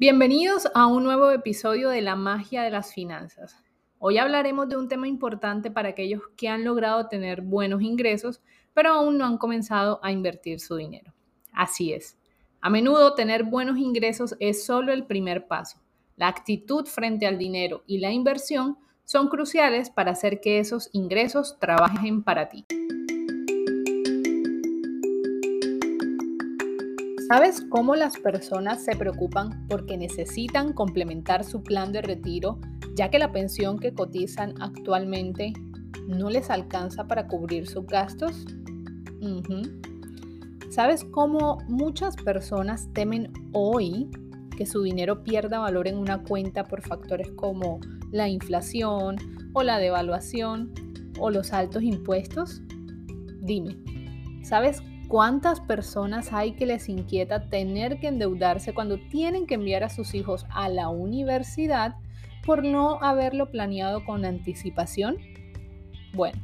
Bienvenidos a un nuevo episodio de La magia de las finanzas. Hoy hablaremos de un tema importante para aquellos que han logrado tener buenos ingresos, pero aún no han comenzado a invertir su dinero. Así es. A menudo tener buenos ingresos es solo el primer paso. La actitud frente al dinero y la inversión son cruciales para hacer que esos ingresos trabajen para ti. ¿Sabes cómo las personas se preocupan porque necesitan complementar su plan de retiro, ya que la pensión que cotizan actualmente no les alcanza para cubrir sus gastos? ¿Sabes cómo muchas personas temen hoy que su dinero pierda valor en una cuenta por factores como la inflación o la devaluación o los altos impuestos? Dime, ¿sabes ¿Cuántas personas hay que les inquieta tener que endeudarse cuando tienen que enviar a sus hijos a la universidad por no haberlo planeado con anticipación? Bueno,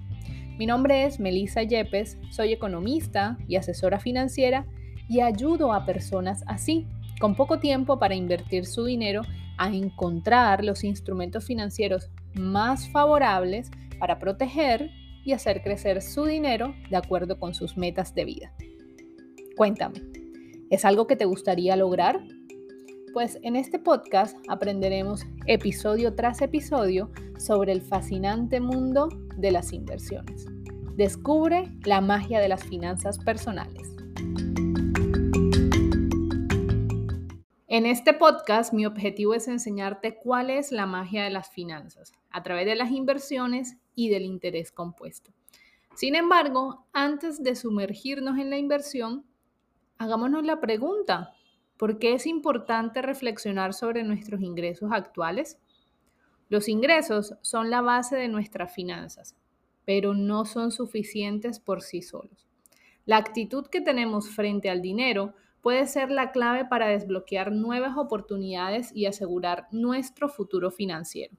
mi nombre es Melissa Yepes, soy economista y asesora financiera y ayudo a personas así, con poco tiempo para invertir su dinero, a encontrar los instrumentos financieros más favorables para proteger y hacer crecer su dinero de acuerdo con sus metas de vida. Cuéntame, ¿es algo que te gustaría lograr? Pues en este podcast aprenderemos episodio tras episodio sobre el fascinante mundo de las inversiones. Descubre la magia de las finanzas personales. En este podcast mi objetivo es enseñarte cuál es la magia de las finanzas a través de las inversiones y del interés compuesto. Sin embargo, antes de sumergirnos en la inversión, hagámonos la pregunta, ¿por qué es importante reflexionar sobre nuestros ingresos actuales? Los ingresos son la base de nuestras finanzas, pero no son suficientes por sí solos. La actitud que tenemos frente al dinero puede ser la clave para desbloquear nuevas oportunidades y asegurar nuestro futuro financiero.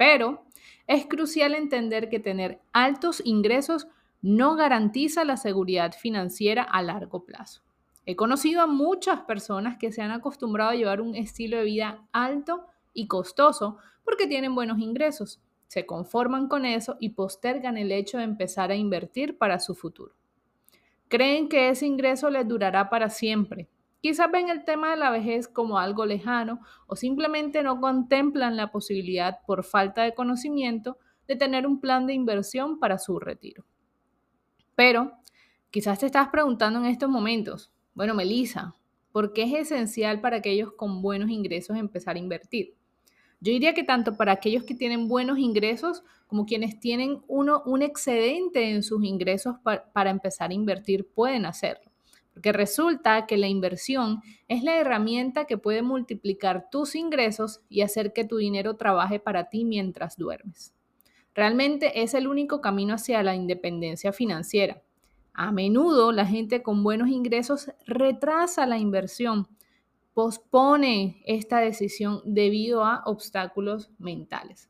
Pero es crucial entender que tener altos ingresos no garantiza la seguridad financiera a largo plazo. He conocido a muchas personas que se han acostumbrado a llevar un estilo de vida alto y costoso porque tienen buenos ingresos, se conforman con eso y postergan el hecho de empezar a invertir para su futuro. Creen que ese ingreso les durará para siempre, Quizás ven el tema de la vejez como algo lejano o simplemente no contemplan la posibilidad por falta de conocimiento de tener un plan de inversión para su retiro. Pero quizás te estás preguntando en estos momentos, bueno, Melissa, ¿por qué es esencial para aquellos con buenos ingresos empezar a invertir? Yo diría que tanto para aquellos que tienen buenos ingresos como quienes tienen uno, un excedente en sus ingresos para empezar a invertir pueden hacerlo. Porque resulta que la inversión es la herramienta que puede multiplicar tus ingresos y hacer que tu dinero trabaje para ti mientras duermes. Realmente es el único camino hacia la independencia financiera. A menudo la gente con buenos ingresos retrasa la inversión, pospone esta decisión debido a obstáculos mentales.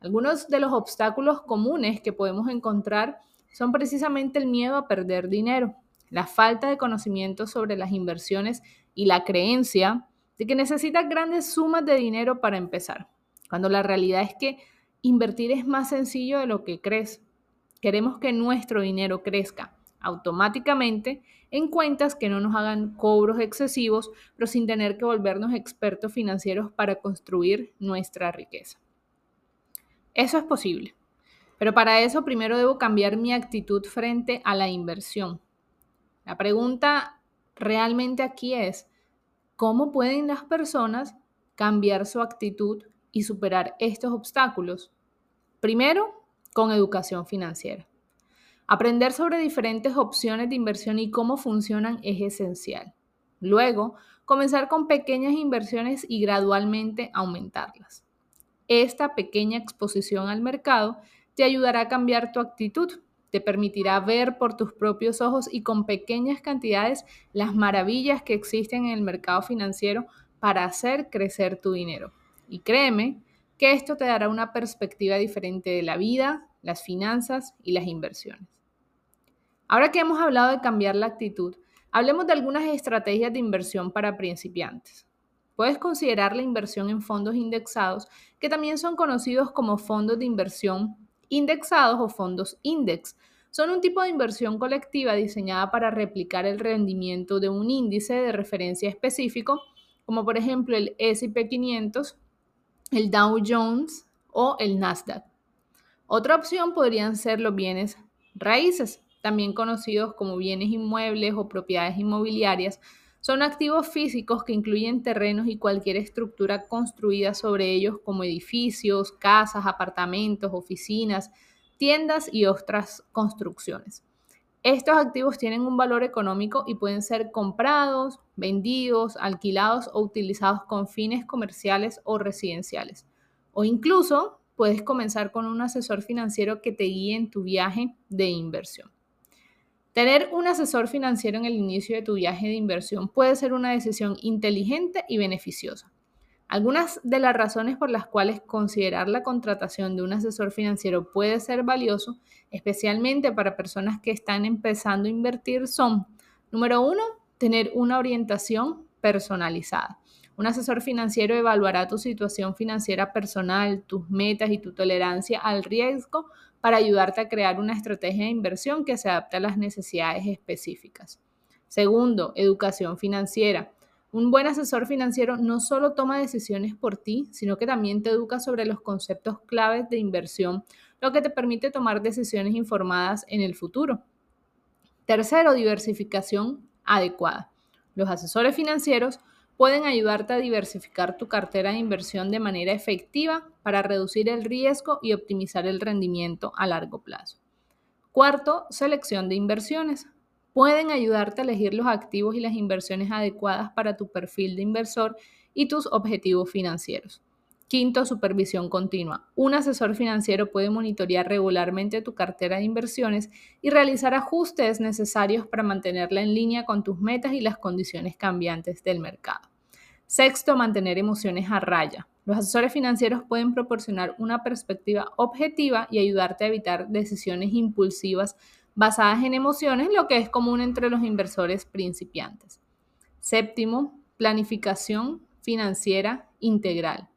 Algunos de los obstáculos comunes que podemos encontrar son precisamente el miedo a perder dinero, la falta de conocimiento sobre las inversiones y la creencia de que necesitas grandes sumas de dinero para empezar, cuando la realidad es que invertir es más sencillo de lo que crees. Queremos que nuestro dinero crezca automáticamente en cuentas que no nos hagan cobros excesivos, pero sin tener que volvernos expertos financieros para construir nuestra riqueza. Eso es posible, pero para eso primero debo cambiar mi actitud frente a la inversión la pregunta realmente aquí es, ¿cómo pueden las personas cambiar su actitud y superar estos obstáculos? Primero, con educación financiera. Aprender sobre diferentes opciones de inversión y cómo funcionan es esencial. Luego, comenzar con pequeñas inversiones y gradualmente aumentarlas. Esta pequeña exposición al mercado te ayudará a cambiar tu actitud te permitirá ver por tus propios ojos y con pequeñas cantidades las maravillas que existen en el mercado financiero para hacer crecer tu dinero. Y créeme que esto te dará una perspectiva diferente de la vida, las finanzas y las inversiones. Ahora que hemos hablado de cambiar la actitud, hablemos de algunas estrategias de inversión para principiantes. Puedes considerar la inversión en fondos indexados, que también son conocidos como fondos de inversión indexados o fondos index. Son un tipo de inversión colectiva diseñada para replicar el rendimiento de un índice de referencia específico, como por ejemplo el SP 500, el Dow Jones o el Nasdaq. Otra opción podrían ser los bienes raíces, también conocidos como bienes inmuebles o propiedades inmobiliarias, son activos físicos que incluyen terrenos y cualquier estructura construida sobre ellos como edificios, casas, apartamentos, oficinas, tiendas y otras construcciones. Estos activos tienen un valor económico y pueden ser comprados, vendidos, alquilados o utilizados con fines comerciales o residenciales. O incluso puedes comenzar con un asesor financiero que te guíe en tu viaje de inversión. Tener un asesor financiero en el inicio de tu viaje de inversión puede ser una decisión inteligente y beneficiosa. Algunas de las razones por las cuales considerar la contratación de un asesor financiero puede ser valioso, especialmente para personas que están empezando a invertir, son, número uno, tener una orientación personalizada. Un asesor financiero evaluará tu situación financiera personal, tus metas y tu tolerancia al riesgo para ayudarte a crear una estrategia de inversión que se adapte a las necesidades específicas. Segundo, educación financiera. Un buen asesor financiero no solo toma decisiones por ti, sino que también te educa sobre los conceptos claves de inversión, lo que te permite tomar decisiones informadas en el futuro. Tercero, diversificación adecuada. Los asesores financieros pueden ayudarte a diversificar tu cartera de inversión de manera efectiva para reducir el riesgo y optimizar el rendimiento a largo plazo. Cuarto, selección de inversiones. Pueden ayudarte a elegir los activos y las inversiones adecuadas para tu perfil de inversor y tus objetivos financieros. Quinto, supervisión continua. Un asesor financiero puede monitorear regularmente tu cartera de inversiones y realizar ajustes necesarios para mantenerla en línea con tus metas y las condiciones cambiantes del mercado. Sexto, mantener emociones a raya. Los asesores financieros pueden proporcionar una perspectiva objetiva y ayudarte a evitar decisiones impulsivas basadas en emociones, lo que es común entre los inversores principiantes. Séptimo, planificación financiera integral.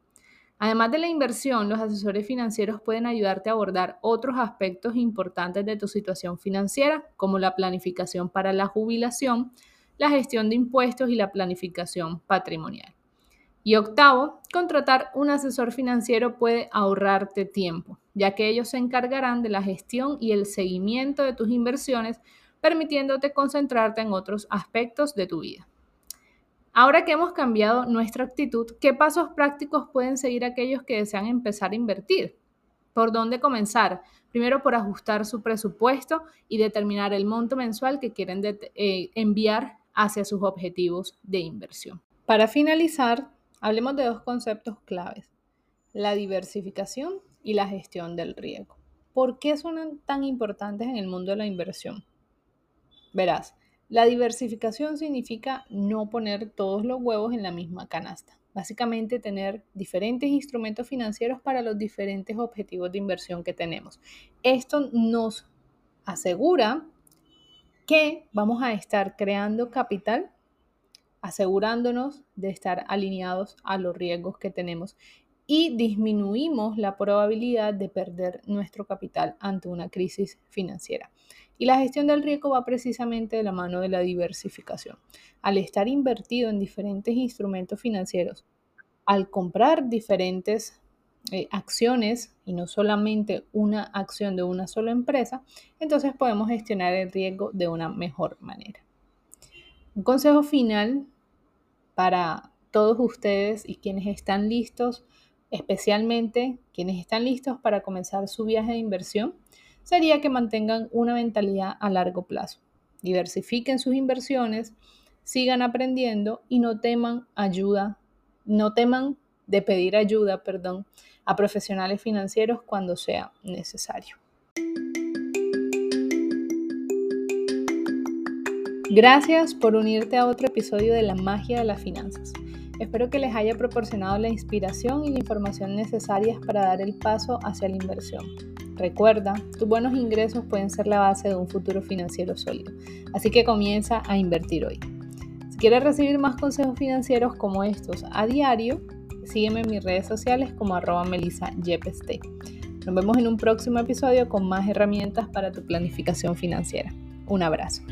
Además de la inversión, los asesores financieros pueden ayudarte a abordar otros aspectos importantes de tu situación financiera, como la planificación para la jubilación, la gestión de impuestos y la planificación patrimonial. Y octavo, contratar un asesor financiero puede ahorrarte tiempo, ya que ellos se encargarán de la gestión y el seguimiento de tus inversiones, permitiéndote concentrarte en otros aspectos de tu vida. Ahora que hemos cambiado nuestra actitud, ¿qué pasos prácticos pueden seguir aquellos que desean empezar a invertir? ¿Por dónde comenzar? Primero por ajustar su presupuesto y determinar el monto mensual que quieren eh, enviar hacia sus objetivos de inversión. Para finalizar, hablemos de dos conceptos claves, la diversificación y la gestión del riesgo. ¿Por qué son tan importantes en el mundo de la inversión? Verás, la diversificación significa no poner todos los huevos en la misma canasta. Básicamente tener diferentes instrumentos financieros para los diferentes objetivos de inversión que tenemos. Esto nos asegura que vamos a estar creando capital asegurándonos de estar alineados a los riesgos que tenemos y disminuimos la probabilidad de perder nuestro capital ante una crisis financiera. Y la gestión del riesgo va precisamente de la mano de la diversificación. Al estar invertido en diferentes instrumentos financieros, al comprar diferentes eh, acciones y no solamente una acción de una sola empresa, entonces podemos gestionar el riesgo de una mejor manera. Un consejo final para todos ustedes y quienes están listos, especialmente quienes están listos para comenzar su viaje de inversión, sería que mantengan una mentalidad a largo plazo. Diversifiquen sus inversiones, sigan aprendiendo y no teman ayuda, no teman de pedir ayuda, perdón, a profesionales financieros cuando sea necesario. Gracias por unirte a otro episodio de La magia de las finanzas. Espero que les haya proporcionado la inspiración y la información necesarias para dar el paso hacia la inversión. Recuerda, tus buenos ingresos pueden ser la base de un futuro financiero sólido, así que comienza a invertir hoy. Si quieres recibir más consejos financieros como estos a diario, sígueme en mis redes sociales como arroba Nos vemos en un próximo episodio con más herramientas para tu planificación financiera. Un abrazo.